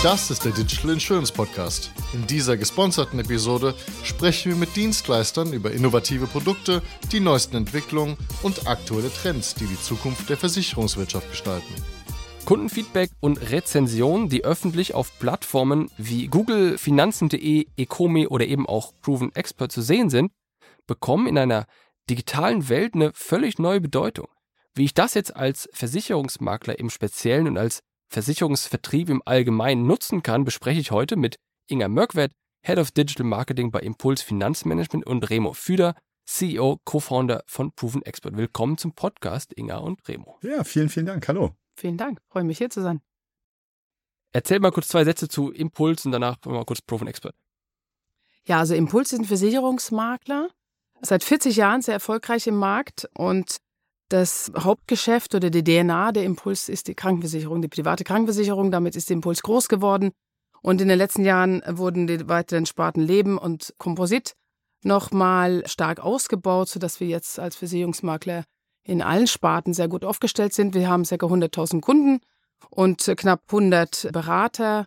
Das ist der Digital Insurance Podcast. In dieser gesponserten Episode sprechen wir mit Dienstleistern über innovative Produkte, die neuesten Entwicklungen und aktuelle Trends, die die Zukunft der Versicherungswirtschaft gestalten. Kundenfeedback und Rezensionen, die öffentlich auf Plattformen wie Google, Finanzen.de, Ecomi oder eben auch Proven Expert zu sehen sind, bekommen in einer digitalen Welt eine völlig neue Bedeutung. Wie ich das jetzt als Versicherungsmakler im Speziellen und als Versicherungsvertrieb im Allgemeinen nutzen kann, bespreche ich heute mit Inga Mörkwert, Head of Digital Marketing bei Impuls Finanzmanagement und Remo Füder, CEO, Co-Founder von Proven Expert. Willkommen zum Podcast, Inga und Remo. Ja, vielen, vielen Dank. Hallo. Vielen Dank. Freue mich hier zu sein. Erzähl mal kurz zwei Sätze zu Impuls und danach mal kurz Proven Expert. Ja, also Impuls ist ein Versicherungsmakler, seit 40 Jahren sehr erfolgreich im Markt und das Hauptgeschäft oder die DNA der Impuls ist die Krankenversicherung, die private Krankenversicherung. Damit ist der Impuls groß geworden. Und in den letzten Jahren wurden die weiteren Sparten Leben und Komposit nochmal stark ausgebaut, sodass wir jetzt als Versicherungsmakler in allen Sparten sehr gut aufgestellt sind. Wir haben ca. 100.000 Kunden und knapp 100 Berater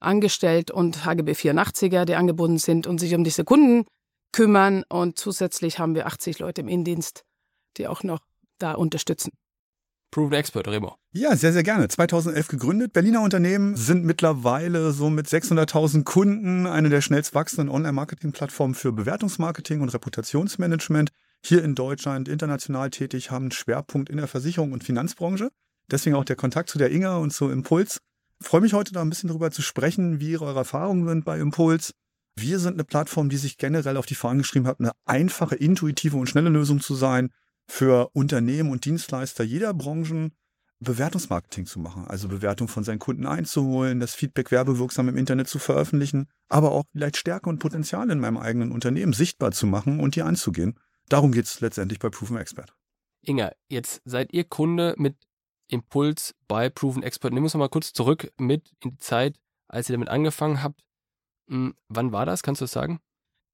angestellt und HGB 84er, die angebunden sind und sich um diese Kunden kümmern. Und zusätzlich haben wir 80 Leute im Innendienst, die auch noch da unterstützen. Proven Expert, Remo. Ja, sehr, sehr gerne. 2011 gegründet. Berliner Unternehmen sind mittlerweile so mit 600.000 Kunden eine der schnellst wachsenden Online-Marketing-Plattformen für Bewertungsmarketing und Reputationsmanagement. Hier in Deutschland international tätig, haben einen Schwerpunkt in der Versicherung und Finanzbranche. Deswegen auch der Kontakt zu der Inga und zu Impuls. Ich freue mich heute da ein bisschen darüber zu sprechen, wie eure Erfahrungen sind bei Impuls. Wir sind eine Plattform, die sich generell auf die Fahnen geschrieben hat, eine einfache, intuitive und schnelle Lösung zu sein für Unternehmen und Dienstleister jeder Branchen Bewertungsmarketing zu machen, also Bewertung von seinen Kunden einzuholen, das Feedback werbewirksam im Internet zu veröffentlichen, aber auch vielleicht Stärke und Potenzial in meinem eigenen Unternehmen sichtbar zu machen und die anzugehen. Darum geht es letztendlich bei Proven Expert. Inga, jetzt seid ihr Kunde mit Impuls bei Proven Expert. Nimm uns noch mal kurz zurück mit in die Zeit, als ihr damit angefangen habt. Hm, wann war das? Kannst du das sagen?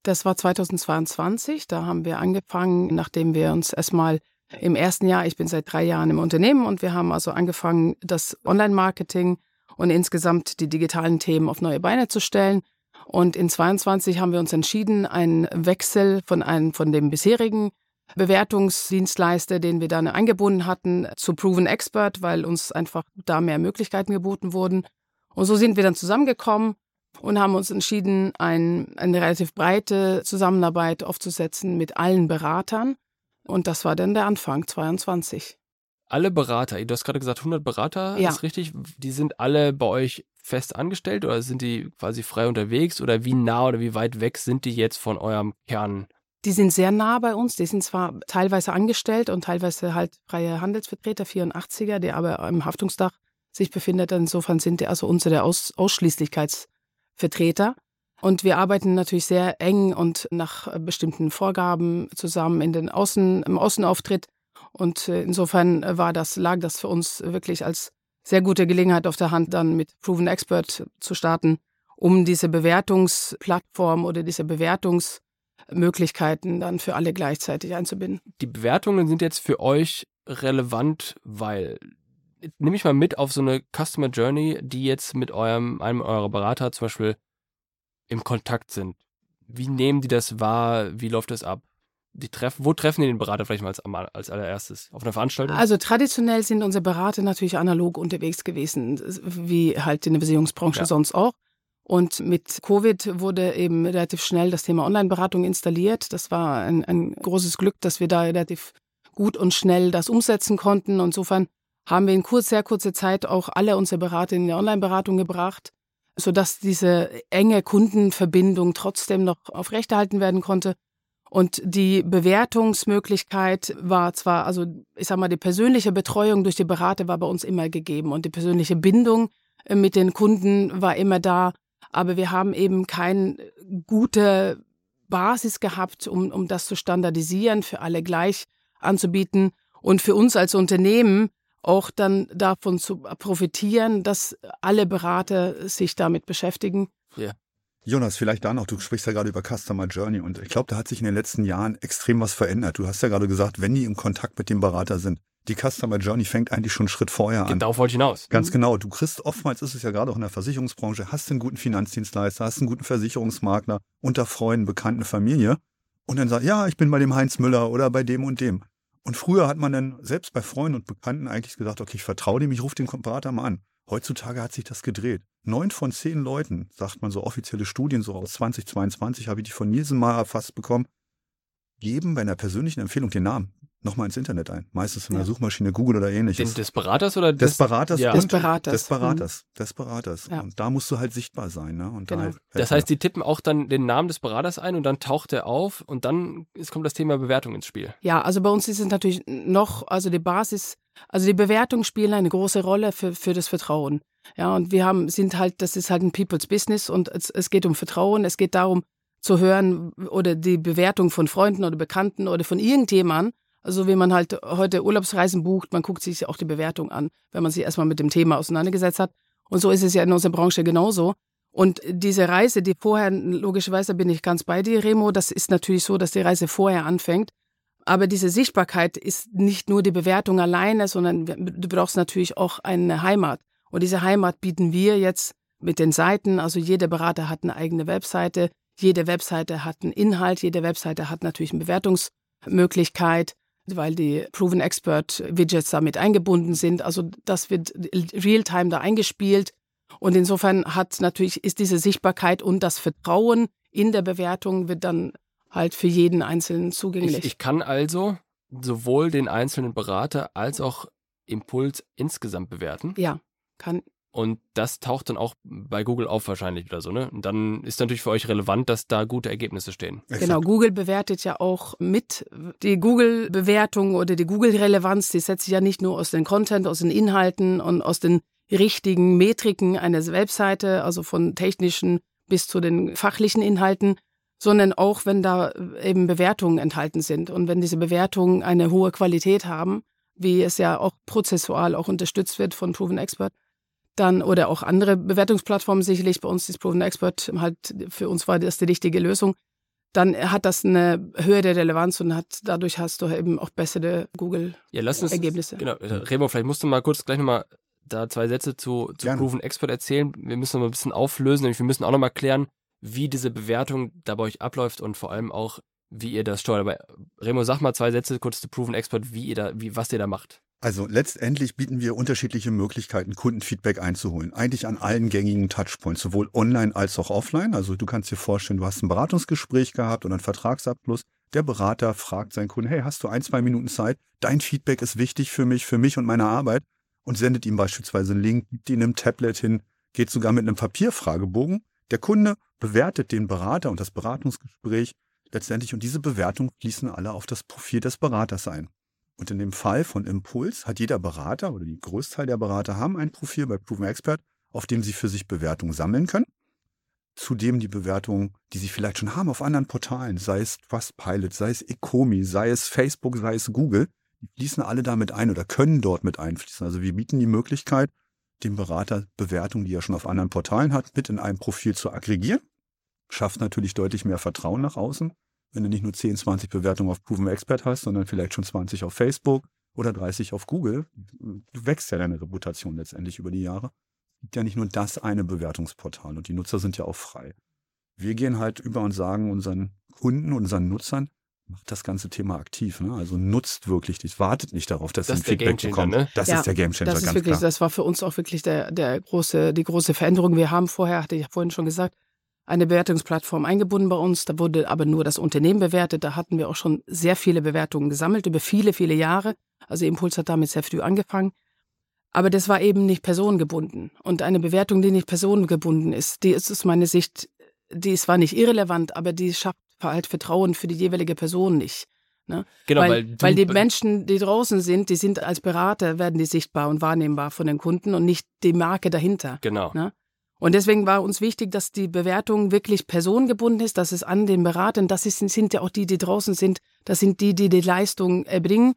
Das war 2022. Da haben wir angefangen, nachdem wir uns erstmal im ersten Jahr, ich bin seit drei Jahren im Unternehmen und wir haben also angefangen, das Online-Marketing und insgesamt die digitalen Themen auf neue Beine zu stellen. Und in 22 haben wir uns entschieden, einen Wechsel von einem, von dem bisherigen Bewertungsdienstleister, den wir dann eingebunden hatten, zu Proven Expert, weil uns einfach da mehr Möglichkeiten geboten wurden. Und so sind wir dann zusammengekommen und haben uns entschieden, ein, eine relativ breite Zusammenarbeit aufzusetzen mit allen Beratern. Und das war dann der Anfang, 22. Alle Berater, du hast gerade gesagt 100 Berater, ja. ist richtig? Die sind alle bei euch fest angestellt oder sind die quasi frei unterwegs oder wie nah oder wie weit weg sind die jetzt von eurem Kern? Die sind sehr nah bei uns. Die sind zwar teilweise angestellt und teilweise halt freie Handelsvertreter, 84er, die aber im Haftungsdach sich befindet. Insofern sind die also unsere Aus Ausschließlichkeits- Vertreter. Und wir arbeiten natürlich sehr eng und nach äh, bestimmten Vorgaben zusammen in den Außen, im Außenauftritt. Und äh, insofern war das, lag das für uns wirklich als sehr gute Gelegenheit auf der Hand, dann mit Proven Expert zu starten, um diese Bewertungsplattform oder diese Bewertungsmöglichkeiten dann für alle gleichzeitig einzubinden. Die Bewertungen sind jetzt für euch relevant, weil nehme ich mal mit auf so eine Customer Journey, die jetzt mit eurem, einem eurer Berater zum Beispiel im Kontakt sind. Wie nehmen die das wahr? Wie läuft das ab? Die treffen, wo treffen die den Berater vielleicht mal als, als allererstes? Auf einer Veranstaltung? Also traditionell sind unsere Berater natürlich analog unterwegs gewesen, wie halt in der Versicherungsbranche ja. sonst auch. Und mit Covid wurde eben relativ schnell das Thema Online-Beratung installiert. Das war ein, ein großes Glück, dass wir da relativ gut und schnell das umsetzen konnten. Insofern haben wir in kurz, sehr kurzer Zeit auch alle unsere Berater in die Online-Beratung gebracht, sodass diese enge Kundenverbindung trotzdem noch aufrechterhalten werden konnte. Und die Bewertungsmöglichkeit war zwar, also ich sag mal, die persönliche Betreuung durch die Berater war bei uns immer gegeben und die persönliche Bindung äh, mit den Kunden war immer da. Aber wir haben eben keine gute Basis gehabt, um, um das zu standardisieren, für alle gleich anzubieten. Und für uns als Unternehmen auch dann davon zu profitieren, dass alle Berater sich damit beschäftigen. Ja. Jonas, vielleicht da noch, du sprichst ja gerade über Customer Journey und ich glaube, da hat sich in den letzten Jahren extrem was verändert. Du hast ja gerade gesagt, wenn die im Kontakt mit dem Berater sind, die Customer Journey fängt eigentlich schon einen Schritt vorher an. Darauf wollte ich hinaus. Ganz genau. Du kriegst oftmals ist es ja gerade auch in der Versicherungsbranche, hast einen guten Finanzdienstleister, hast einen guten Versicherungsmakler unter Freunden, Bekannten, Familie und dann sagt, ja, ich bin bei dem Heinz Müller oder bei dem und dem. Und früher hat man dann selbst bei Freunden und Bekannten eigentlich gesagt, okay, ich vertraue dem, ich rufe den Berater mal an. Heutzutage hat sich das gedreht. Neun von zehn Leuten, sagt man so offizielle Studien, so aus 2022 habe ich die von Nielsen mal erfasst bekommen, geben bei einer persönlichen Empfehlung den Namen nochmal ins Internet ein. Meistens in der Suchmaschine Google oder ähnliches. Den, des Beraters oder des, Beraters? Ja. Des Beraters. Des Beraters. Mhm. Des Beraters. Ja. Und da musst du halt sichtbar sein. Ne? Und genau. da halt das heißt, die tippen auch dann den Namen des Beraters ein und dann taucht er auf und dann ist, kommt das Thema Bewertung ins Spiel. Ja, also bei uns ist es natürlich noch, also die Basis, also die Bewertungen spielen eine große Rolle für, für das Vertrauen. Ja, und wir haben, sind halt, das ist halt ein People's Business und es, es geht um Vertrauen, es geht darum, zu hören oder die Bewertung von Freunden oder Bekannten oder von irgendjemandem, also wie man halt heute Urlaubsreisen bucht, man guckt sich auch die Bewertung an, wenn man sich erstmal mit dem Thema auseinandergesetzt hat. Und so ist es ja in unserer Branche genauso. Und diese Reise, die vorher, logischerweise bin ich ganz bei dir, Remo, das ist natürlich so, dass die Reise vorher anfängt. Aber diese Sichtbarkeit ist nicht nur die Bewertung alleine, sondern du brauchst natürlich auch eine Heimat. Und diese Heimat bieten wir jetzt mit den Seiten. Also jeder Berater hat eine eigene Webseite. Jede Webseite hat einen Inhalt. Jede Webseite hat natürlich eine Bewertungsmöglichkeit weil die Proven Expert Widgets damit eingebunden sind. Also das wird real-time da eingespielt. Und insofern hat natürlich, ist diese Sichtbarkeit und das Vertrauen in der Bewertung wird dann halt für jeden Einzelnen zugänglich. Ich, ich kann also sowohl den einzelnen Berater als auch Impuls insgesamt bewerten. Ja, kann und das taucht dann auch bei Google auf wahrscheinlich oder so, ne? Und dann ist natürlich für euch relevant, dass da gute Ergebnisse stehen. Genau, Google bewertet ja auch mit. Die Google-Bewertung oder die Google-Relevanz, die setzt sich ja nicht nur aus den Content, aus den Inhalten und aus den richtigen Metriken einer Webseite, also von technischen bis zu den fachlichen Inhalten, sondern auch, wenn da eben Bewertungen enthalten sind. Und wenn diese Bewertungen eine hohe Qualität haben, wie es ja auch prozessual auch unterstützt wird von Proven Expert, dann oder auch andere Bewertungsplattformen sicherlich. Bei uns ist Proven Expert halt für uns war das die richtige Lösung. Dann hat das eine höhere Relevanz und hat dadurch hast du eben auch bessere Google-Ergebnisse. Ja, genau, Remo, vielleicht musst du mal kurz gleich nochmal da zwei Sätze zu, zu Proven Expert erzählen. Wir müssen noch mal ein bisschen auflösen, nämlich wir müssen auch nochmal klären, wie diese Bewertung da bei euch abläuft und vor allem auch, wie ihr das steuert. Aber Remo, sag mal zwei Sätze kurz zu Proven Expert, wie ihr da, wie, was ihr da macht. Also letztendlich bieten wir unterschiedliche Möglichkeiten, Kundenfeedback einzuholen. Eigentlich an allen gängigen Touchpoints, sowohl online als auch offline. Also du kannst dir vorstellen, du hast ein Beratungsgespräch gehabt oder einen Vertragsabschluss. Der Berater fragt seinen Kunden, hey, hast du ein, zwei Minuten Zeit? Dein Feedback ist wichtig für mich, für mich und meine Arbeit. Und sendet ihm beispielsweise einen Link, gibt ihn einem Tablet hin, geht sogar mit einem Papierfragebogen. Der Kunde bewertet den Berater und das Beratungsgespräch letztendlich und diese Bewertung fließen alle auf das Profil des Beraters ein. Und in dem Fall von Impuls hat jeder Berater oder die Großteil der Berater haben ein Profil bei Proven Expert, auf dem sie für sich Bewertungen sammeln können. Zudem die Bewertungen, die sie vielleicht schon haben auf anderen Portalen, sei es Trustpilot, sei es Ecomi, sei es Facebook, sei es Google, die fließen alle damit ein oder können dort mit einfließen. Also wir bieten die Möglichkeit, dem Berater Bewertungen, die er schon auf anderen Portalen hat, mit in einem Profil zu aggregieren. Schafft natürlich deutlich mehr Vertrauen nach außen wenn du nicht nur 10, 20 Bewertungen auf Proven Expert hast, sondern vielleicht schon 20 auf Facebook oder 30 auf Google. Du wächst ja deine Reputation letztendlich über die Jahre. Es gibt ja nicht nur das eine Bewertungsportal und die Nutzer sind ja auch frei. Wir gehen halt über und sagen unseren Kunden, unseren Nutzern, macht das ganze Thema aktiv. Ne? Also nutzt wirklich das, wartet nicht darauf, dass das ein Feedback bekommt. Ne? Das ja, ist der Gamechanger, das ist ganz wirklich, klar. Das war für uns auch wirklich der, der große, die große Veränderung. Wir haben vorher, hatte ich vorhin schon gesagt, eine Bewertungsplattform eingebunden bei uns. Da wurde aber nur das Unternehmen bewertet. Da hatten wir auch schon sehr viele Bewertungen gesammelt über viele, viele Jahre. Also Impuls hat damit sehr früh angefangen. Aber das war eben nicht personengebunden. Und eine Bewertung, die nicht personengebunden ist, die ist aus meiner Sicht, die ist zwar nicht irrelevant, aber die schafft halt Vertrauen für die jeweilige Person nicht. Ne? Genau, weil, weil, weil die Menschen, die draußen sind, die sind als Berater, werden die sichtbar und wahrnehmbar von den Kunden und nicht die Marke dahinter. Genau. Ne? Und deswegen war uns wichtig, dass die Bewertung wirklich personengebunden ist, dass es an den Beratern, das ist, sind ja auch die, die draußen sind, das sind die, die die Leistung erbringen.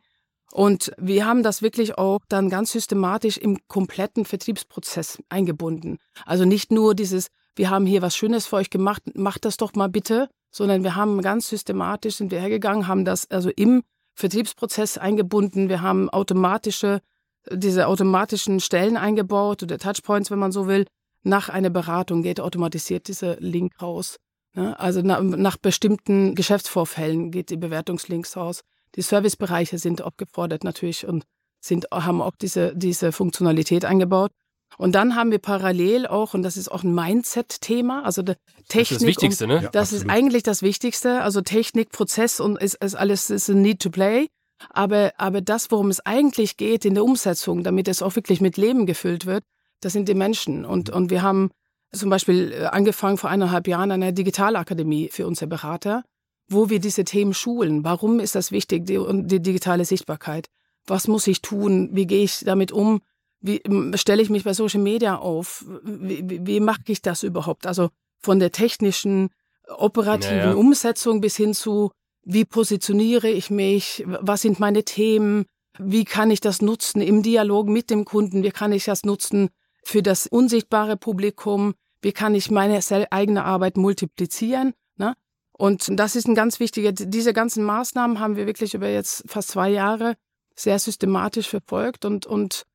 Und wir haben das wirklich auch dann ganz systematisch im kompletten Vertriebsprozess eingebunden. Also nicht nur dieses, wir haben hier was Schönes für euch gemacht, macht das doch mal bitte, sondern wir haben ganz systematisch sind wir hergegangen, haben das also im Vertriebsprozess eingebunden. Wir haben automatische, diese automatischen Stellen eingebaut oder Touchpoints, wenn man so will. Nach einer Beratung geht automatisiert dieser Link raus. Ne? Also nach, nach bestimmten Geschäftsvorfällen geht die Bewertungslinks raus. Die Servicebereiche sind abgefordert natürlich und sind, haben auch diese, diese Funktionalität eingebaut. Und dann haben wir parallel auch, und das ist auch ein Mindset-Thema, also Technik. Das ist das Wichtigste, ne? Ja, das absolut. ist eigentlich das Wichtigste. Also Technik, Prozess und ist, ist alles ist ein Need to play. Aber, aber das, worum es eigentlich geht in der Umsetzung, damit es auch wirklich mit Leben gefüllt wird, das sind die Menschen. Und, und wir haben zum Beispiel äh, angefangen vor eineinhalb Jahren eine Digitalakademie für unsere Berater, wo wir diese Themen schulen. Warum ist das wichtig, die, die digitale Sichtbarkeit? Was muss ich tun? Wie gehe ich damit um? Wie stelle ich mich bei Social Media auf? Wie, wie, wie mache ich das überhaupt? Also von der technischen, operativen naja. Umsetzung bis hin zu, wie positioniere ich mich? Was sind meine Themen? Wie kann ich das nutzen im Dialog mit dem Kunden? Wie kann ich das nutzen für das unsichtbare Publikum? Wie kann ich meine eigene Arbeit multiplizieren? Ne? Und das ist ein ganz wichtiger, diese ganzen Maßnahmen haben wir wirklich über jetzt fast zwei Jahre sehr systematisch verfolgt und, und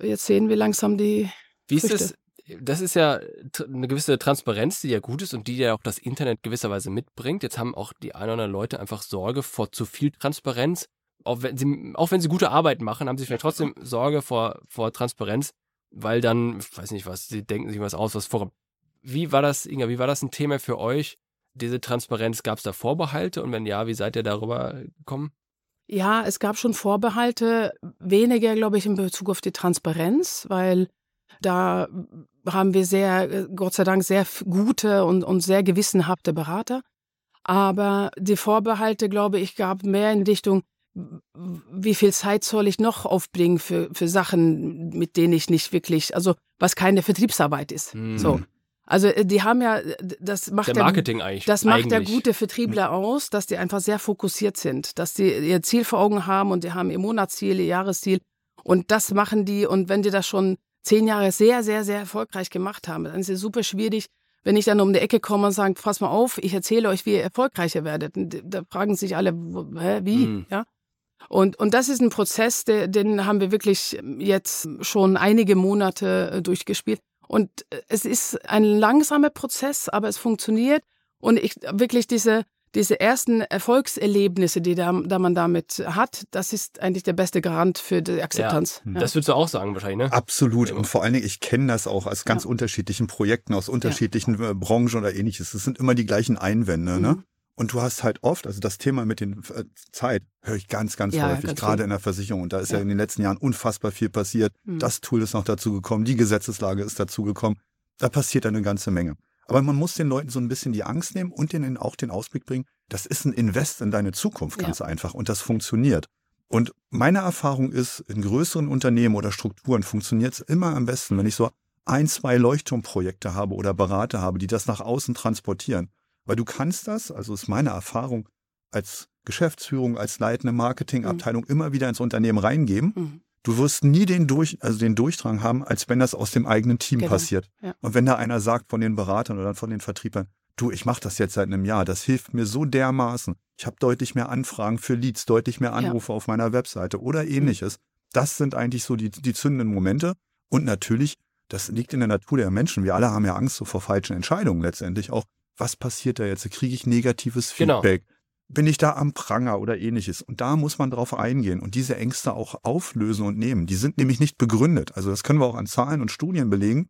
jetzt sehen wir langsam die. Wie ist es? Das ist ja eine gewisse Transparenz, die ja gut ist und die ja auch das Internet gewisserweise mitbringt. Jetzt haben auch die ein oder anderen Leute einfach Sorge vor zu viel Transparenz. Auch wenn sie, auch wenn sie gute Arbeit machen, haben sie vielleicht trotzdem Sorge vor, vor Transparenz, weil dann, ich weiß nicht was, sie denken sich was aus, was vorkommt. Wie war das, Inga, wie war das ein Thema für euch? Diese Transparenz, gab es da Vorbehalte? Und wenn ja, wie seid ihr darüber gekommen? Ja, es gab schon Vorbehalte, weniger, glaube ich, in Bezug auf die Transparenz, weil da haben wir sehr, Gott sei Dank, sehr gute und, und sehr gewissenhafte Berater. Aber die Vorbehalte, glaube ich, gab mehr in Richtung, wie viel Zeit soll ich noch aufbringen für, für Sachen, mit denen ich nicht wirklich, also was keine Vertriebsarbeit ist. Mhm. So. Also äh, die haben ja, das macht der Marketing der, eigentlich. Das macht eigentlich. der gute Vertriebler aus, dass die einfach sehr fokussiert sind, dass die ihr Ziel vor Augen haben und die haben ihr Monatsziel, ihr Jahresziel und das machen die und wenn die das schon zehn Jahre sehr, sehr, sehr erfolgreich gemacht haben, dann ist es super schwierig, wenn ich dann um die Ecke komme und sage, pass mal auf, ich erzähle euch, wie ihr erfolgreicher werdet. Und da fragen sich alle, hä, wie, mhm. ja? Und, und das ist ein Prozess, der, den haben wir wirklich jetzt schon einige Monate äh, durchgespielt. Und äh, es ist ein langsamer Prozess, aber es funktioniert. Und ich wirklich diese, diese ersten Erfolgserlebnisse, die da, da man damit hat, das ist eigentlich der beste Garant für die Akzeptanz. Ja, ja. Das würdest du auch sagen wahrscheinlich, ne? Absolut. Und vor allen Dingen, ich kenne das auch aus ganz ja. unterschiedlichen Projekten, aus unterschiedlichen äh, Branchen oder ähnliches. Es sind immer die gleichen Einwände, ne? mhm. ne? Und du hast halt oft, also das Thema mit den äh, Zeit höre ich ganz, ganz ja, häufig, ganz gerade viel. in der Versicherung. Und da ist ja. ja. in den letzten Jahren unfassbar viel passiert. Mhm. Das Tool ist noch dazu gekommen, die Gesetzeslage ist dazu gekommen. Da passiert eine ganze Menge. Aber man muss den Leuten so ein bisschen die Angst nehmen und denen auch den Ausblick bringen, das ist ein Invest in deine Zukunft, ganz ja. einfach. Und das funktioniert. Und meine Erfahrung ist, in größeren Unternehmen oder Strukturen funktioniert es immer am besten, wenn ich so ein, zwei Leuchtturmprojekte habe oder Berater habe, die das nach außen transportieren. Weil du kannst das, also ist meine Erfahrung als Geschäftsführung, als leitende Marketingabteilung mhm. immer wieder ins Unternehmen reingeben. Mhm. Du wirst nie den, Durch, also den Durchdrang haben, als wenn das aus dem eigenen Team genau. passiert. Ja. Und wenn da einer sagt von den Beratern oder von den Vertriebern, du, ich mache das jetzt seit einem Jahr, das hilft mir so dermaßen. Ich habe deutlich mehr Anfragen für Leads, deutlich mehr Anrufe ja. auf meiner Webseite oder mhm. ähnliches. Das sind eigentlich so die, die zündenden Momente. Und natürlich, das liegt in der Natur der Menschen. Wir alle haben ja Angst so vor falschen Entscheidungen letztendlich auch was passiert da jetzt? Kriege ich negatives genau. Feedback? Genau. Bin ich da am Pranger oder ähnliches? Und da muss man drauf eingehen und diese Ängste auch auflösen und nehmen. Die sind nämlich nicht begründet. Also das können wir auch an Zahlen und Studien belegen.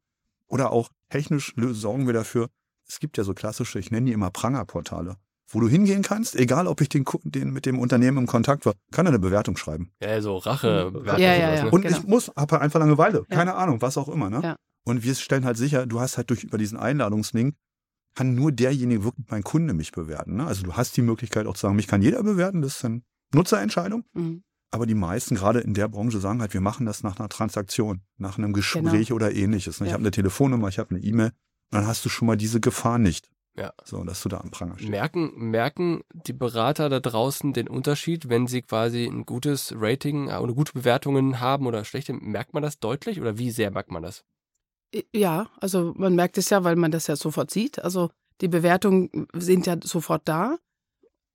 Oder auch technisch sorgen wir dafür. Es gibt ja so klassische, ich nenne die immer Prangerportale, wo du hingehen kannst, egal ob ich den, den mit dem Unternehmen im Kontakt war, kann er eine Bewertung schreiben. Ja, so Rache. Ja, ja, ja, ne? Und genau. ich muss, habe einfach Langeweile, keine Ahnung, was auch immer. Ne? Ja. Und wir stellen halt sicher, du hast halt durch über diesen Einladungslink kann nur derjenige wirklich mein Kunde mich bewerten. Ne? Also du hast die Möglichkeit auch zu sagen, mich kann jeder bewerten, das ist eine Nutzerentscheidung. Mhm. Aber die meisten, gerade in der Branche, sagen halt, wir machen das nach einer Transaktion, nach einem Gespräch genau. oder ähnliches. Ne? Ich ja. habe eine Telefonnummer, ich habe eine E-Mail, dann hast du schon mal diese Gefahr nicht. Ja. So, dass du da am Pranger stehst. Merken, merken die Berater da draußen den Unterschied, wenn sie quasi ein gutes Rating oder gute Bewertungen haben oder schlechte? Merkt man das deutlich oder wie sehr merkt man das? Ja, also man merkt es ja, weil man das ja sofort sieht. Also die Bewertungen sind ja sofort da.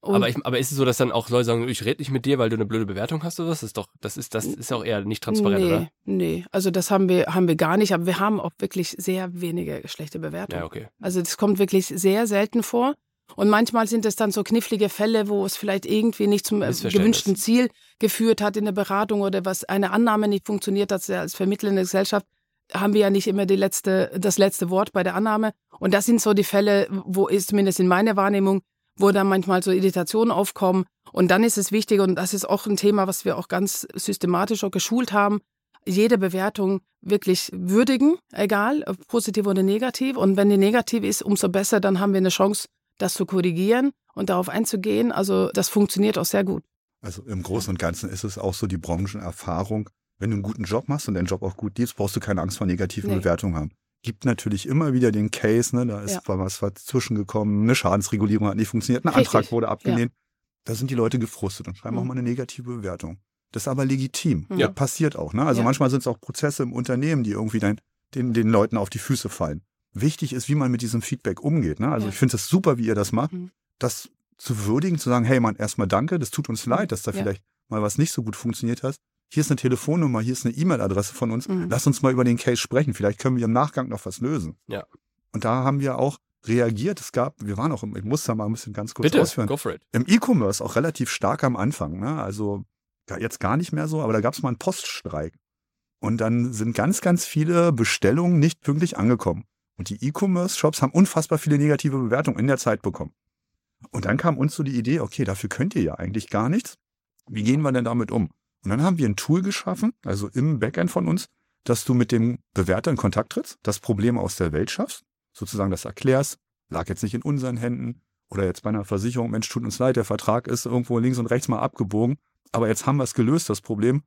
aber, ich, aber ist es so, dass dann auch Leute sagen, ich rede nicht mit dir, weil du eine blöde Bewertung hast oder was? Das ist doch, das ist, das ist auch eher nicht transparent, nee, oder? Nee, also das haben wir, haben wir gar nicht, aber wir haben auch wirklich sehr wenige schlechte Bewertungen. Ja, okay. Also das kommt wirklich sehr selten vor. Und manchmal sind es dann so knifflige Fälle, wo es vielleicht irgendwie nicht zum äh, gewünschten Ziel geführt hat in der Beratung oder was eine Annahme nicht funktioniert hat als vermittelnde Gesellschaft haben wir ja nicht immer die letzte, das letzte Wort bei der Annahme. Und das sind so die Fälle, wo ist zumindest in meiner Wahrnehmung wo dann manchmal so Irritationen aufkommen. Und dann ist es wichtig, und das ist auch ein Thema, was wir auch ganz systematisch auch geschult haben, jede Bewertung wirklich würdigen, egal, positiv oder negativ. Und wenn die negativ ist, umso besser, dann haben wir eine Chance, das zu korrigieren und darauf einzugehen. Also das funktioniert auch sehr gut. Also im Großen und Ganzen ist es auch so die Branchenerfahrung. Wenn du einen guten Job machst und deinen Job auch gut liebst, brauchst du keine Angst vor negativen nee. Bewertungen haben gibt natürlich immer wieder den Case, ne, da ist ja. was zwischengekommen, eine Schadensregulierung hat nicht funktioniert, ein Richtig. Antrag wurde abgelehnt. Ja. Da sind die Leute gefrustet und schreiben mhm. auch mal eine negative Bewertung. Das ist aber legitim. Ja. Das passiert auch. Ne? Also ja. manchmal sind es auch Prozesse im Unternehmen, die irgendwie dann den, den Leuten auf die Füße fallen. Wichtig ist, wie man mit diesem Feedback umgeht. Ne? Also ich finde es super, wie ihr das macht. Mhm. Das zu würdigen, zu sagen, hey Mann, erstmal danke, das tut uns mhm. leid, dass da vielleicht mal was nicht so gut funktioniert hat hier ist eine Telefonnummer, hier ist eine E-Mail-Adresse von uns, mhm. lass uns mal über den Case sprechen, vielleicht können wir im Nachgang noch was lösen. Ja. Und da haben wir auch reagiert. Es gab, wir waren auch im, ich muss da mal ein bisschen ganz kurz Bitte, ausführen. Go for it. Im E-Commerce auch relativ stark am Anfang. Ne? Also jetzt gar nicht mehr so, aber da gab es mal einen Poststreik. Und dann sind ganz, ganz viele Bestellungen nicht pünktlich angekommen. Und die E-Commerce-Shops haben unfassbar viele negative Bewertungen in der Zeit bekommen. Und dann kam uns so die Idee, okay, dafür könnt ihr ja eigentlich gar nichts. Wie gehen wir denn damit um? Und dann haben wir ein Tool geschaffen, also im Backend von uns, dass du mit dem Bewerter in Kontakt trittst, das Problem aus der Welt schaffst, sozusagen das erklärst, lag jetzt nicht in unseren Händen oder jetzt bei einer Versicherung, Mensch, tut uns leid, der Vertrag ist irgendwo links und rechts mal abgebogen, aber jetzt haben wir es gelöst, das Problem.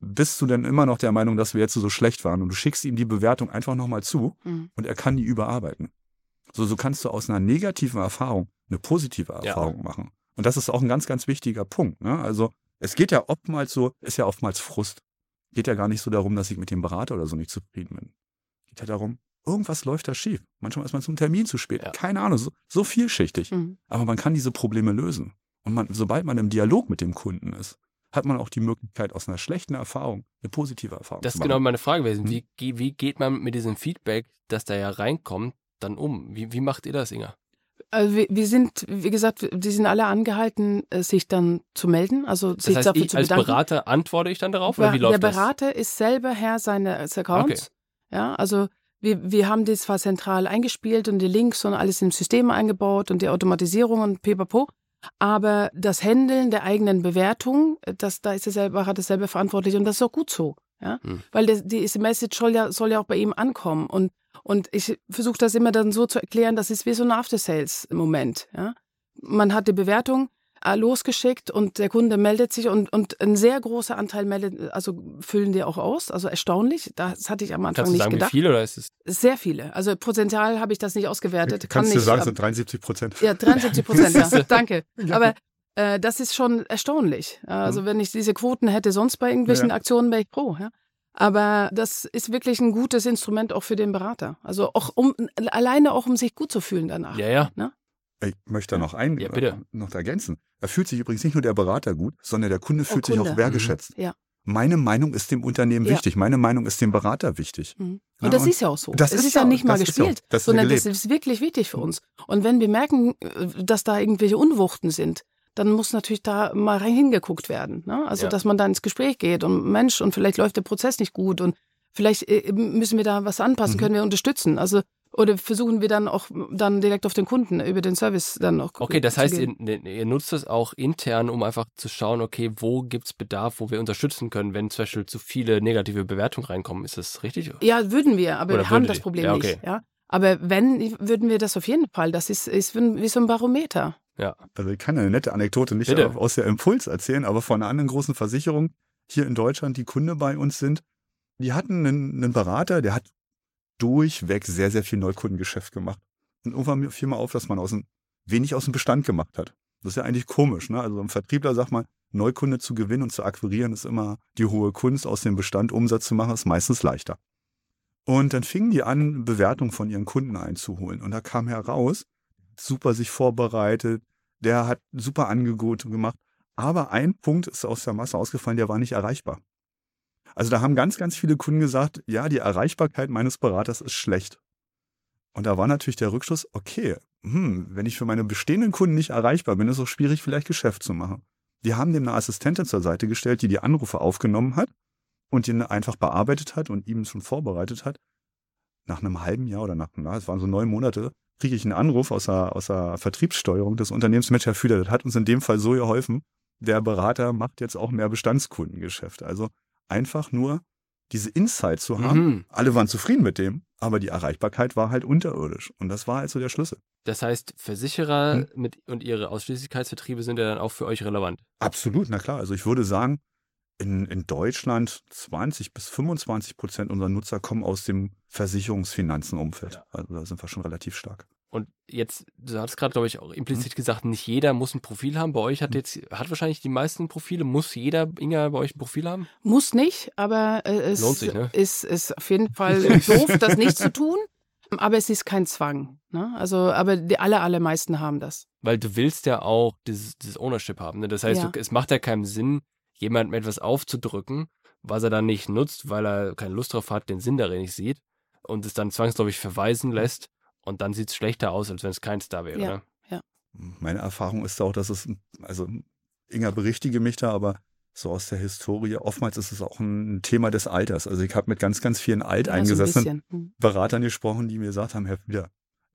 Bist du denn immer noch der Meinung, dass wir jetzt so schlecht waren und du schickst ihm die Bewertung einfach nochmal zu mhm. und er kann die überarbeiten. So, so kannst du aus einer negativen Erfahrung eine positive Erfahrung ja. machen. Und das ist auch ein ganz, ganz wichtiger Punkt. Ne? Also es geht ja oftmals so, ist ja oftmals Frust. Geht ja gar nicht so darum, dass ich mit dem Berater oder so nicht zufrieden bin. Geht ja darum, irgendwas läuft da schief. Manchmal ist man zum Termin zu spät. Ja. Keine Ahnung, so, so vielschichtig. Mhm. Aber man kann diese Probleme lösen. Und man, sobald man im Dialog mit dem Kunden ist, hat man auch die Möglichkeit, aus einer schlechten Erfahrung eine positive Erfahrung das zu machen. Das ist genau meine Frage gewesen. Mhm. Wie, wie geht man mit diesem Feedback, das da ja reinkommt, dann um? Wie, wie macht ihr das, Inga? Also wir, wir, sind, wie gesagt, die sind alle angehalten, äh, sich dann zu melden, also das sich heißt, dafür zu bedanken. Als Berater antworte ich dann darauf oder wie läuft Der Berater das? ist selber Herr seines Accounts. Okay. Ja, also wir, wir haben das zwar zentral eingespielt und die Links und alles im System eingebaut und die Automatisierung und pipapo. Aber das Handeln der eigenen Bewertung, das, da ist der Berater selber verantwortlich und das ist auch gut so. Ja? Hm. Weil das, diese Message soll ja, soll ja auch bei ihm ankommen. Und und ich versuche das immer dann so zu erklären, das ist wie so ein After-Sales-Moment. Ja? Man hat die Bewertung äh, losgeschickt und der Kunde meldet sich und, und ein sehr großer Anteil meldet, also füllen die auch aus, also erstaunlich. Das hatte ich am Anfang Kannst nicht du sagen, gedacht. Wie viele oder ist es? Sehr viele. Also Prozentual habe ich das nicht ausgewertet. Kannst Kann du nicht, sagen, es sind 73 Prozent. Ja, 73 Prozent, ja. Danke. Aber äh, das ist schon erstaunlich. Also mhm. wenn ich diese Quoten hätte sonst bei irgendwelchen ja. Aktionen, wäre ich pro. Ja? Aber das ist wirklich ein gutes Instrument auch für den Berater. Also auch um alleine auch um sich gut zu fühlen danach. Ja, ja. Ne? Ich möchte da noch ein ja, bitte. noch ergänzen. Da fühlt sich übrigens nicht nur der Berater gut, sondern der Kunde fühlt Kunde. sich auch wertgeschätzt. Mhm. Ja. Meine Meinung ist dem Unternehmen ja. wichtig. Meine Meinung ist dem Berater wichtig. Mhm. Und ja, das und ist ja auch so. Das es ist, ist ja nicht mal gespielt, auch, das sondern das ist wirklich wichtig für uns. Und wenn wir merken, äh, dass da irgendwelche Unwuchten sind, dann muss natürlich da mal rein hingeguckt werden. Ne? Also, ja. dass man da ins Gespräch geht und Mensch, und vielleicht läuft der Prozess nicht gut und vielleicht äh, müssen wir da was anpassen, mhm. können wir unterstützen. Also oder versuchen wir dann auch dann direkt auf den Kunden über den Service dann auch Okay, das heißt, ihr, ne, ihr, nutzt das auch intern, um einfach zu schauen, okay, wo gibt es Bedarf, wo wir unterstützen können, wenn zum Beispiel zu viele negative Bewertungen reinkommen. Ist das richtig? Ja, würden wir, aber Oder wir haben das Problem ja, okay. nicht. Ja? Aber wenn, würden wir das auf jeden Fall. Das ist, ist wie so ein Barometer. Ja. Also ich kann eine nette Anekdote nicht Bitte. aus der Impuls erzählen, aber von einer anderen großen Versicherung hier in Deutschland, die Kunde bei uns sind, die hatten einen, einen Berater, der hat durchweg sehr, sehr viel Neukundengeschäft gemacht. Und irgendwann fiel mal auf, dass man aus dem, wenig aus dem Bestand gemacht hat. Das ist ja eigentlich komisch, ne? Also ein Vertriebler sagt mal, Neukunde zu gewinnen und zu akquirieren ist immer die hohe Kunst, aus dem Bestand Umsatz zu machen, ist meistens leichter. Und dann fingen die an, Bewertungen von ihren Kunden einzuholen. Und da kam heraus, super sich vorbereitet, der hat super Angebote gemacht. Aber ein Punkt ist aus der Masse ausgefallen, der war nicht erreichbar. Also da haben ganz, ganz viele Kunden gesagt, ja, die Erreichbarkeit meines Beraters ist schlecht. Und da war natürlich der Rückschluss, okay, hm, wenn ich für meine bestehenden Kunden nicht erreichbar bin, ist es auch schwierig, vielleicht Geschäft zu machen. Die haben dem eine Assistentin zur Seite gestellt, die die Anrufe aufgenommen hat und ihn einfach bearbeitet hat und ihm schon vorbereitet hat. Nach einem halben Jahr oder nach, na, es waren so neun Monate, kriege ich einen Anruf aus der, aus der Vertriebssteuerung des Unternehmens Mensch, Herr Füder, das hat uns in dem Fall so geholfen. Der Berater macht jetzt auch mehr Bestandskundengeschäft. Also einfach nur diese Insight zu haben. Mhm. Alle waren zufrieden mit dem, aber die Erreichbarkeit war halt unterirdisch. Und das war also der Schlüssel. Das heißt, Versicherer hm? mit, und ihre Ausschließlichkeitsvertriebe sind ja dann auch für euch relevant. Absolut, na klar. Also ich würde sagen, in, in Deutschland 20 bis 25 Prozent unserer Nutzer kommen aus dem Versicherungsfinanzenumfeld. Ja. Also da sind wir schon relativ stark. Und jetzt, du hast gerade, glaube ich, auch implizit hm. gesagt, nicht jeder muss ein Profil haben. Bei euch hat hm. jetzt, hat wahrscheinlich die meisten Profile. Muss jeder, Inga, bei euch ein Profil haben? Muss nicht, aber äh, es Lohnt sich, ne? ist, ist auf jeden Fall doof, das nicht zu tun. Aber es ist kein Zwang. Ne? Also, aber die aller, allermeisten haben das. Weil du willst ja auch dieses, dieses Ownership haben. Ne? Das heißt, ja. du, es macht ja keinen Sinn, jemandem etwas aufzudrücken, was er dann nicht nutzt, weil er keine Lust drauf hat, den Sinn darin nicht sieht und es dann zwangsläufig verweisen lässt und dann sieht es schlechter aus, als wenn es keins da wäre. Ja, ne? ja. Meine Erfahrung ist auch, dass es, also Inga berichtige mich da, aber so aus der Historie, oftmals ist es auch ein Thema des Alters. Also ich habe mit ganz, ganz vielen alteingesessenen ja, so hm. Beratern gesprochen, die mir gesagt haben, Herr Wieder,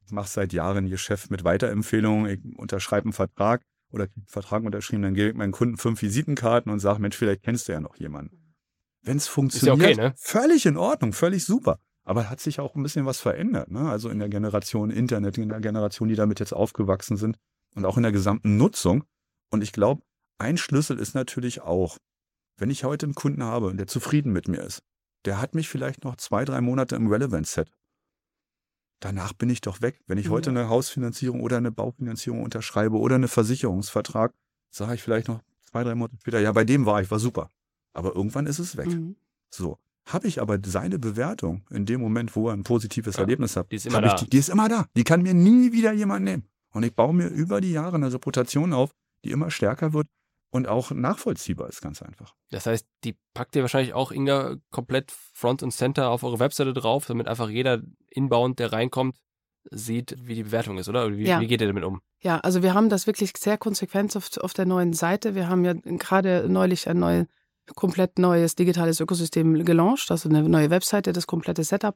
ich mache seit Jahren Geschäft mit Weiterempfehlungen, ich unterschreibe einen Vertrag oder einen Vertrag unterschrieben, dann gebe ich meinen Kunden fünf Visitenkarten und sage, Mensch, vielleicht kennst du ja noch jemanden. Wenn es funktioniert, ja okay, ne? völlig in Ordnung, völlig super. Aber hat sich auch ein bisschen was verändert. Ne? Also in der Generation Internet, in der Generation, die damit jetzt aufgewachsen sind und auch in der gesamten Nutzung. Und ich glaube, ein Schlüssel ist natürlich auch, wenn ich heute einen Kunden habe, der zufrieden mit mir ist, der hat mich vielleicht noch zwei, drei Monate im Relevance-Set. Danach bin ich doch weg. Wenn ich ja. heute eine Hausfinanzierung oder eine Baufinanzierung unterschreibe oder einen Versicherungsvertrag, sage ich vielleicht noch zwei, drei Monate später, ja, bei dem war ich, war super. Aber irgendwann ist es weg. Mhm. So. Habe ich aber seine Bewertung in dem Moment, wo er ein positives ja, Erlebnis hat, die ist, immer da. Die, die ist immer da. Die kann mir nie wieder jemand nehmen. Und ich baue mir über die Jahre eine Reputation auf, die immer stärker wird und auch nachvollziehbar ist, ganz einfach. Das heißt, die packt ihr wahrscheinlich auch Inga komplett Front und Center auf eure Webseite drauf, damit einfach jeder Inbound, der reinkommt, sieht, wie die Bewertung ist, oder? Wie, ja. wie geht ihr damit um? Ja, also wir haben das wirklich sehr konsequent auf, auf der neuen Seite. Wir haben ja gerade neulich ein neues komplett neues digitales Ökosystem gelauncht, also eine neue Webseite, das komplette Setup.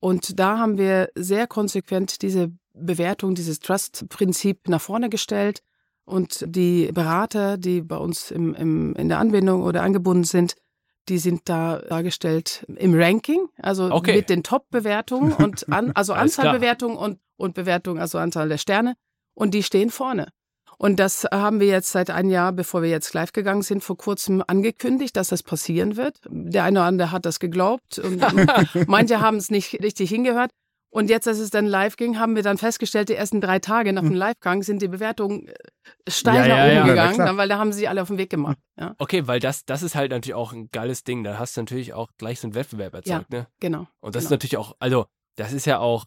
Und da haben wir sehr konsequent diese Bewertung, dieses Trust-Prinzip nach vorne gestellt. Und die Berater, die bei uns im, im, in der Anbindung oder angebunden sind, die sind da dargestellt im Ranking, also okay. mit den Top-Bewertungen und an, also Anzahl Bewertungen und, und Bewertungen, also Anzahl der Sterne. Und die stehen vorne. Und das haben wir jetzt seit einem Jahr, bevor wir jetzt live gegangen sind, vor kurzem angekündigt, dass das passieren wird. Der eine oder andere hat das geglaubt und manche haben es nicht richtig hingehört. Und jetzt, als es dann live ging, haben wir dann festgestellt, die ersten drei Tage nach dem hm. Livegang sind die Bewertungen äh, steil ja, nach oben ja, gegangen, ja, weil da haben sie alle auf den Weg gemacht. Ja. Okay, weil das, das ist halt natürlich auch ein geiles Ding. Da hast du natürlich auch gleich so einen Wettbewerb erzeugt, ja, ne? Genau. Und das genau. ist natürlich auch, also, das ist ja auch,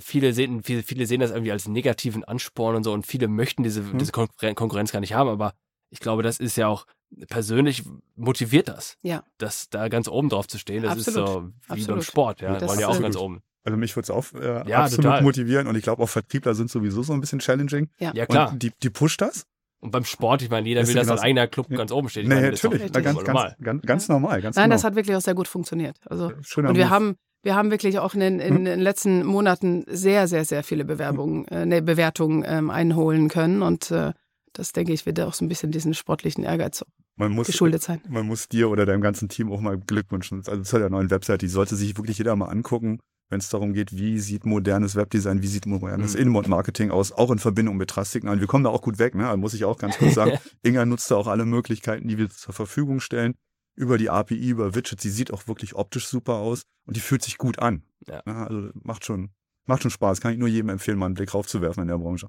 viele sehen, viele, viele sehen das irgendwie als negativen Ansporn und so und viele möchten diese, hm. diese Konkurrenz gar nicht haben, aber ich glaube, das ist ja auch persönlich motiviert das. Ja. Das da ganz oben drauf zu stehen, das absolut. ist so wie absolut. beim Sport, ja. Das wollen ja auch ganz oben. Also mich würde es auch äh, ja, absolut total. motivieren und ich glaube auch Vertriebler sind sowieso so ein bisschen challenging. Ja, ja klar. Und die, die pusht das. Und beim Sport, ich meine, jeder will, dass sein eigener Club ja. ganz oben steht. Ich nee, meine, natürlich, das ist ganz, normal. Ganz, ganz, normal. Ganz Nein, genau. das hat wirklich auch sehr gut funktioniert. Also, und wir haben, wir haben wirklich auch in den, in hm? den letzten Monaten sehr, sehr, sehr viele Bewerbungen, äh, ne, Bewertungen ähm, einholen können. Und äh, das, denke ich, wird auch so ein bisschen diesen sportlichen Ehrgeiz man muss, geschuldet sein. Man muss dir oder deinem ganzen Team auch mal Glück wünschen. Also zu der neuen Website, die sollte sich wirklich jeder mal angucken, wenn es darum geht, wie sieht modernes Webdesign, wie sieht modernes mhm. Inbound-Marketing aus, auch in Verbindung mit Trust-Signalen. Wir kommen da auch gut weg, ne? Also muss ich auch ganz kurz sagen. Inga nutzt da auch alle Möglichkeiten, die wir zur Verfügung stellen über die API, über Widgets. Sie sieht auch wirklich optisch super aus und die fühlt sich gut an. Ja. ja also macht schon, macht schon Spaß. Kann ich nur jedem empfehlen, mal einen Blick raufzuwerfen in der Branche.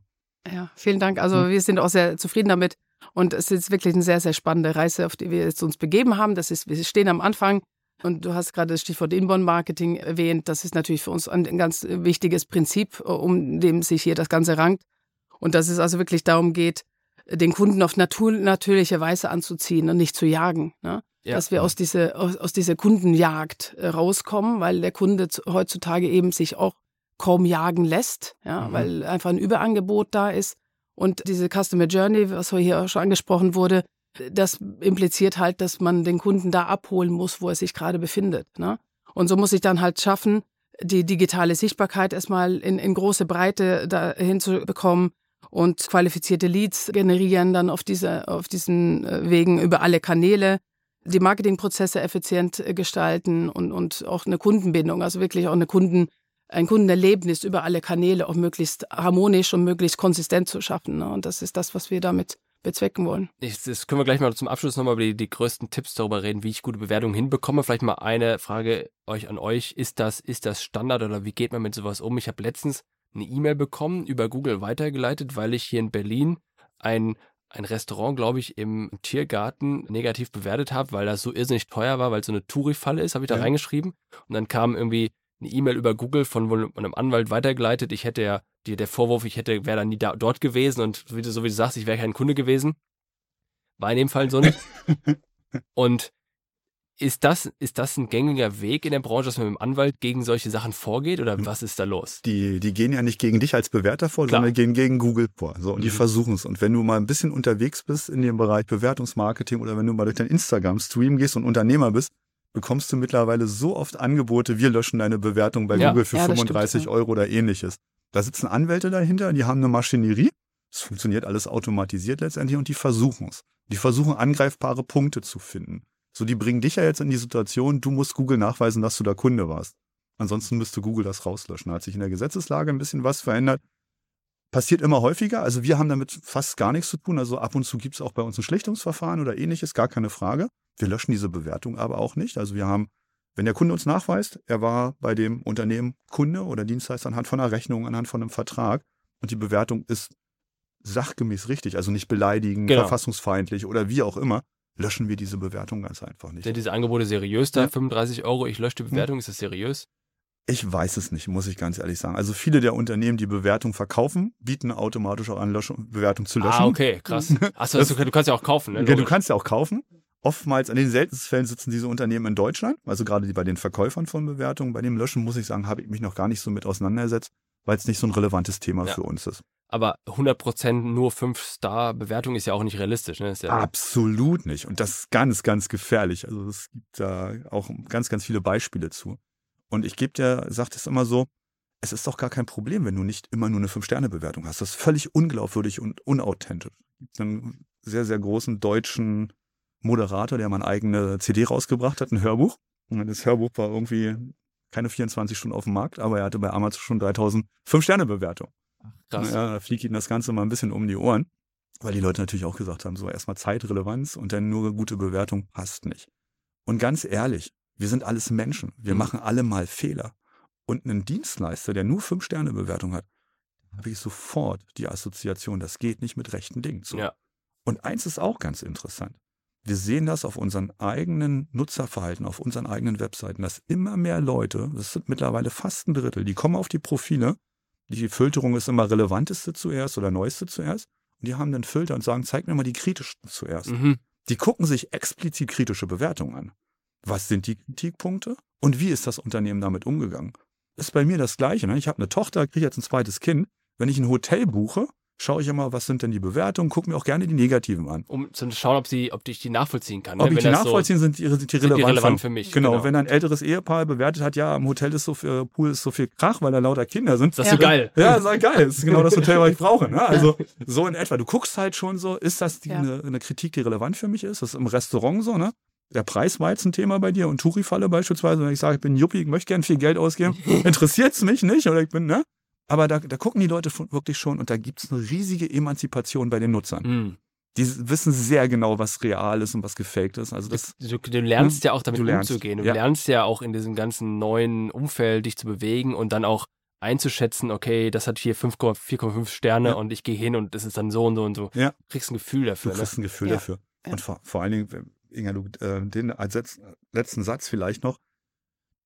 Ja, vielen Dank. Also mhm. wir sind auch sehr zufrieden damit. Und es ist wirklich eine sehr, sehr spannende Reise, auf die wir jetzt uns begeben haben. Das ist, wir stehen am Anfang. Und du hast gerade das Stichwort Inbound-Marketing erwähnt. Das ist natürlich für uns ein ganz wichtiges Prinzip, um dem sich hier das Ganze rankt. Und dass es also wirklich darum geht, den Kunden auf natur natürliche Weise anzuziehen und nicht zu jagen. Ne? Ja. Dass wir aus dieser, aus, aus dieser Kundenjagd äh, rauskommen, weil der Kunde heutzutage eben sich auch kaum jagen lässt, ja, mhm. weil einfach ein Überangebot da ist. Und diese Customer Journey, was hier auch schon angesprochen wurde, das impliziert halt, dass man den Kunden da abholen muss, wo er sich gerade befindet. Ne? Und so muss ich dann halt schaffen, die digitale Sichtbarkeit erstmal in, in große Breite dahin zu bekommen und qualifizierte Leads generieren dann auf, diese, auf diesen äh, Wegen über alle Kanäle, die Marketingprozesse effizient äh, gestalten und, und auch eine Kundenbindung, also wirklich auch eine Kunden, ein Kundenerlebnis über alle Kanäle auch möglichst harmonisch und möglichst konsistent zu schaffen. Ne? Und das ist das, was wir damit bezwecken wollen. Das können wir gleich mal zum Abschluss nochmal über die, die größten Tipps darüber reden, wie ich gute Bewertungen hinbekomme. Vielleicht mal eine Frage euch an euch. Ist das, ist das Standard oder wie geht man mit sowas um? Ich habe letztens eine E-Mail bekommen, über Google weitergeleitet, weil ich hier in Berlin ein, ein Restaurant, glaube ich, im Tiergarten negativ bewertet habe, weil das so irrsinnig teuer war, weil es so eine Touri-Falle ist, habe ich da ja. reingeschrieben. Und dann kam irgendwie eine E-Mail über Google von einem Anwalt weitergeleitet. Ich hätte ja, die, der Vorwurf, ich hätte, wäre da nie da, dort gewesen und so wie, du, so wie du sagst, ich wäre kein Kunde gewesen. War in dem Fall so nicht. und ist das, ist das ein gängiger Weg in der Branche, dass man mit dem Anwalt gegen solche Sachen vorgeht oder hm. was ist da los? Die, die gehen ja nicht gegen dich als Bewerter vor, Klar. sondern gehen gegen Google vor. So, und mhm. die versuchen es. Und wenn du mal ein bisschen unterwegs bist in dem Bereich Bewertungsmarketing oder wenn du mal durch dein Instagram-Stream gehst und Unternehmer bist, bekommst du mittlerweile so oft Angebote, wir löschen deine Bewertung bei ja. Google für ja, 35 stimmt, Euro oder ähnliches. Da sitzen Anwälte dahinter, die haben eine Maschinerie. Es funktioniert alles automatisiert letztendlich und die versuchen es. Die versuchen angreifbare Punkte zu finden. So, die bringen dich ja jetzt in die Situation, du musst Google nachweisen, dass du da Kunde warst. Ansonsten müsste Google das rauslöschen. Da hat sich in der Gesetzeslage ein bisschen was verändert. Passiert immer häufiger. Also wir haben damit fast gar nichts zu tun. Also ab und zu gibt es auch bei uns ein Schlichtungsverfahren oder ähnliches, gar keine Frage. Wir löschen diese Bewertung aber auch nicht. Also wir haben, wenn der Kunde uns nachweist, er war bei dem Unternehmen Kunde oder Dienstleister anhand von einer Rechnung, anhand von einem Vertrag und die Bewertung ist sachgemäß richtig, also nicht beleidigend, genau. verfassungsfeindlich oder wie auch immer, löschen wir diese Bewertung ganz einfach nicht. Sind diese Angebote seriös da? Ja. 35 Euro, ich lösche die hm. Bewertung, hm. ist das seriös? Ich weiß es nicht, muss ich ganz ehrlich sagen. Also viele der Unternehmen, die Bewertung verkaufen, bieten automatisch auch an, Löschung, Bewertung zu löschen. Ah, okay, krass. Achso, das, du kannst ja auch kaufen. Ne? Ja, du kannst ja auch kaufen. Oftmals, in den seltensten Fällen sitzen diese Unternehmen in Deutschland, also gerade die bei den Verkäufern von Bewertungen. Bei dem Löschen, muss ich sagen, habe ich mich noch gar nicht so mit auseinandergesetzt, weil es nicht so ein relevantes Thema ja. für uns ist. Aber 100% nur 5-Star-Bewertung ist ja auch nicht realistisch. Ne? Ja Absolut nicht. Und das ist ganz, ganz gefährlich. Also es gibt da auch ganz, ganz viele Beispiele zu. Und ich gebe dir, sagt es immer so, es ist doch gar kein Problem, wenn du nicht immer nur eine 5-Sterne-Bewertung hast. Das ist völlig unglaubwürdig und unauthentisch. Es gibt einen sehr, sehr großen deutschen Moderator, der mal eine eigene CD rausgebracht hat, ein Hörbuch. Und das Hörbuch war irgendwie keine 24 Stunden auf dem Markt, aber er hatte bei Amazon schon 3000 5-Sterne-Bewertungen. Krass. Ja, da fliegt ihnen das Ganze mal ein bisschen um die Ohren, weil die Leute natürlich auch gesagt haben, so erstmal Zeitrelevanz und dann nur gute Bewertung passt nicht. Und ganz ehrlich, wir sind alles Menschen. Wir mhm. machen alle mal Fehler. Und einen Dienstleister, der nur fünf Sterne Bewertung hat, habe ich sofort die Assoziation, das geht nicht mit rechten Dingen zu. Ja. Und eins ist auch ganz interessant. Wir sehen das auf unseren eigenen Nutzerverhalten, auf unseren eigenen Webseiten, dass immer mehr Leute, das sind mittlerweile fast ein Drittel, die kommen auf die Profile die Filterung ist immer relevanteste zuerst oder neueste zuerst. Und die haben dann Filter und sagen, zeig mir mal die kritischsten zuerst. Mhm. Die gucken sich explizit kritische Bewertungen an. Was sind die Kritikpunkte und wie ist das Unternehmen damit umgegangen? Ist bei mir das Gleiche. Ne? Ich habe eine Tochter, kriege jetzt ein zweites Kind. Wenn ich ein Hotel buche, schaue ich immer, was sind denn die Bewertungen, gucke mir auch gerne die negativen an. Um zu schauen, ob, sie, ob ich die nachvollziehen kann. Ne? Ob ich die nachvollziehen, so, sind, die, sind die relevant, sind die relevant für, mich. Genau, genau, wenn ein älteres Ehepaar bewertet hat, ja, im Hotel ist so viel, Pool ist so viel Krach, weil da lauter Kinder sind. Das ist ja. so geil. Ja, das ist halt geil. Das ist genau das Hotel, was ich brauche. Ne? Also so in etwa. Du guckst halt schon so, ist das die, ja. eine, eine Kritik, die relevant für mich ist? Das ist im Restaurant so, ne? Der Preis war jetzt ein Thema bei dir und Touri-Falle beispielsweise, wenn ich sage, ich bin Juppie, ich möchte gerne viel Geld ausgeben, interessiert es mich nicht oder ich bin, ne? Aber da, da gucken die Leute wirklich schon und da gibt es eine riesige Emanzipation bei den Nutzern. Mhm. Die wissen sehr genau, was real ist und was gefaked ist. Also das, du, du lernst hm? ja auch damit umzugehen. Du ja. lernst ja auch in diesem ganzen neuen Umfeld dich zu bewegen und dann auch einzuschätzen, okay, das hat hier 4,5 Sterne ja. und ich gehe hin und das ist dann so und so und so. Ja. Du kriegst ein Gefühl dafür. Du kriegst ne? ein Gefühl ja. dafür. Und vor, vor allen Dingen, Inga, du, äh, den als letzten Satz vielleicht noch,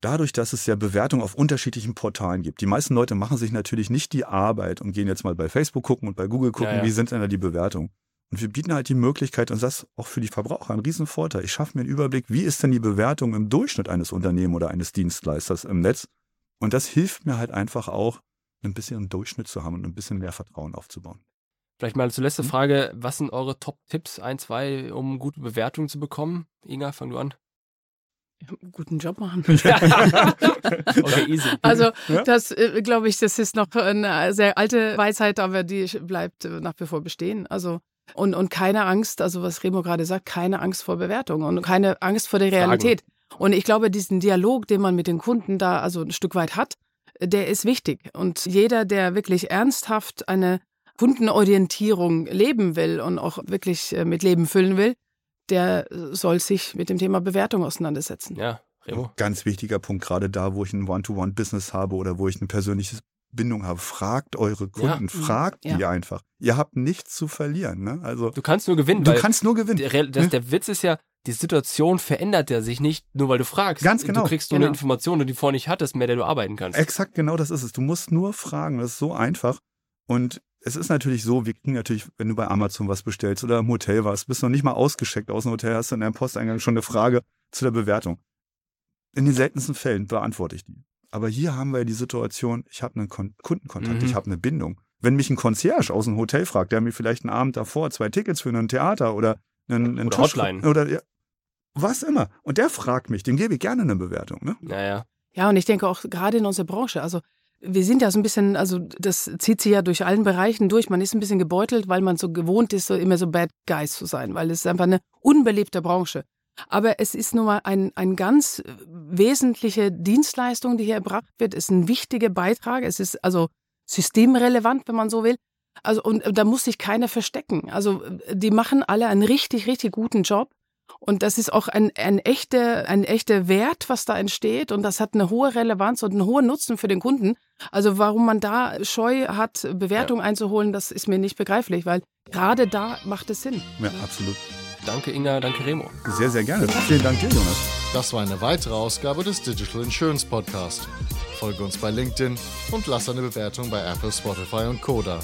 dadurch, dass es ja Bewertungen auf unterschiedlichen Portalen gibt. Die meisten Leute machen sich natürlich nicht die Arbeit und gehen jetzt mal bei Facebook gucken und bei Google gucken, ja, ja. wie sind denn da die Bewertungen. Und wir bieten halt die Möglichkeit, und das ist auch für die Verbraucher ein Riesenvorteil. Ich schaffe mir einen Überblick, wie ist denn die Bewertung im Durchschnitt eines Unternehmens oder eines Dienstleisters im Netz. Und das hilft mir halt einfach auch, ein bisschen einen Durchschnitt zu haben und ein bisschen mehr Vertrauen aufzubauen. Vielleicht mal zur letzten hm? Frage. Was sind eure Top-Tipps, ein, zwei, um gute Bewertungen zu bekommen? Inga, fang du an guten Job machen. okay, easy. Also das äh, glaube ich, das ist noch eine sehr alte Weisheit, aber die bleibt äh, nach wie vor bestehen. Also und, und keine Angst, also was Remo gerade sagt, keine Angst vor Bewertung und keine Angst vor der Realität. Fragen. Und ich glaube, diesen Dialog, den man mit den Kunden da also ein Stück weit hat, der ist wichtig. Und jeder, der wirklich ernsthaft eine Kundenorientierung leben will und auch wirklich äh, mit Leben füllen will, der soll sich mit dem Thema Bewertung auseinandersetzen. Ja, Remo. Ganz wichtiger Punkt, gerade da, wo ich ein One-to-One-Business habe oder wo ich eine persönliche Bindung habe. Fragt eure Kunden, ja. fragt ja. die einfach. Ihr habt nichts zu verlieren. Ne? Also, du kannst nur gewinnen. Du kannst nur gewinnen. Der, das, der Witz ist ja, die Situation verändert ja sich nicht, nur weil du fragst. Ganz genau. Du kriegst nur genau. eine Information, die du vorher nicht hattest, mehr der du arbeiten kannst. Exakt, genau das ist es. Du musst nur fragen. Das ist so einfach. Und es ist natürlich so, wir kriegen natürlich, wenn du bei Amazon was bestellst oder im Hotel warst, bist du noch nicht mal ausgeschickt aus dem Hotel, hast du in deinem Posteingang schon eine Frage zu der Bewertung. In den seltensten Fällen beantworte ich die. Aber hier haben wir ja die Situation, ich habe einen Kon Kundenkontakt, mhm. ich habe eine Bindung. Wenn mich ein Concierge aus dem Hotel fragt, der mir vielleicht einen Abend davor zwei Tickets für ein Theater oder einen, einen oder Tisch, Hotline oder ja, was immer und der fragt mich, dem gebe ich gerne eine Bewertung. Ne? Naja. Ja, und ich denke auch gerade in unserer Branche, also wir sind ja so ein bisschen, also das zieht sich ja durch allen Bereichen durch. Man ist ein bisschen gebeutelt, weil man so gewohnt ist, so immer so Bad Guys zu sein, weil es ist einfach eine unbelebte Branche. Aber es ist nun mal ein, ein ganz wesentliche Dienstleistung, die hier erbracht wird. Es ist ein wichtiger Beitrag. Es ist also systemrelevant, wenn man so will. Also, und da muss sich keiner verstecken. Also, die machen alle einen richtig, richtig guten Job. Und das ist auch ein, ein, echter, ein echter Wert, was da entsteht. Und das hat eine hohe Relevanz und einen hohen Nutzen für den Kunden. Also warum man da Scheu hat, Bewertungen ja. einzuholen, das ist mir nicht begreiflich, weil gerade da macht es Sinn. Ja, absolut. Danke Inga, danke Remo. Sehr, sehr gerne. Vielen Dank dir, Jonas. Das war eine weitere Ausgabe des Digital Insurance Podcast. Folge uns bei LinkedIn und lass eine Bewertung bei Apple, Spotify und Koda.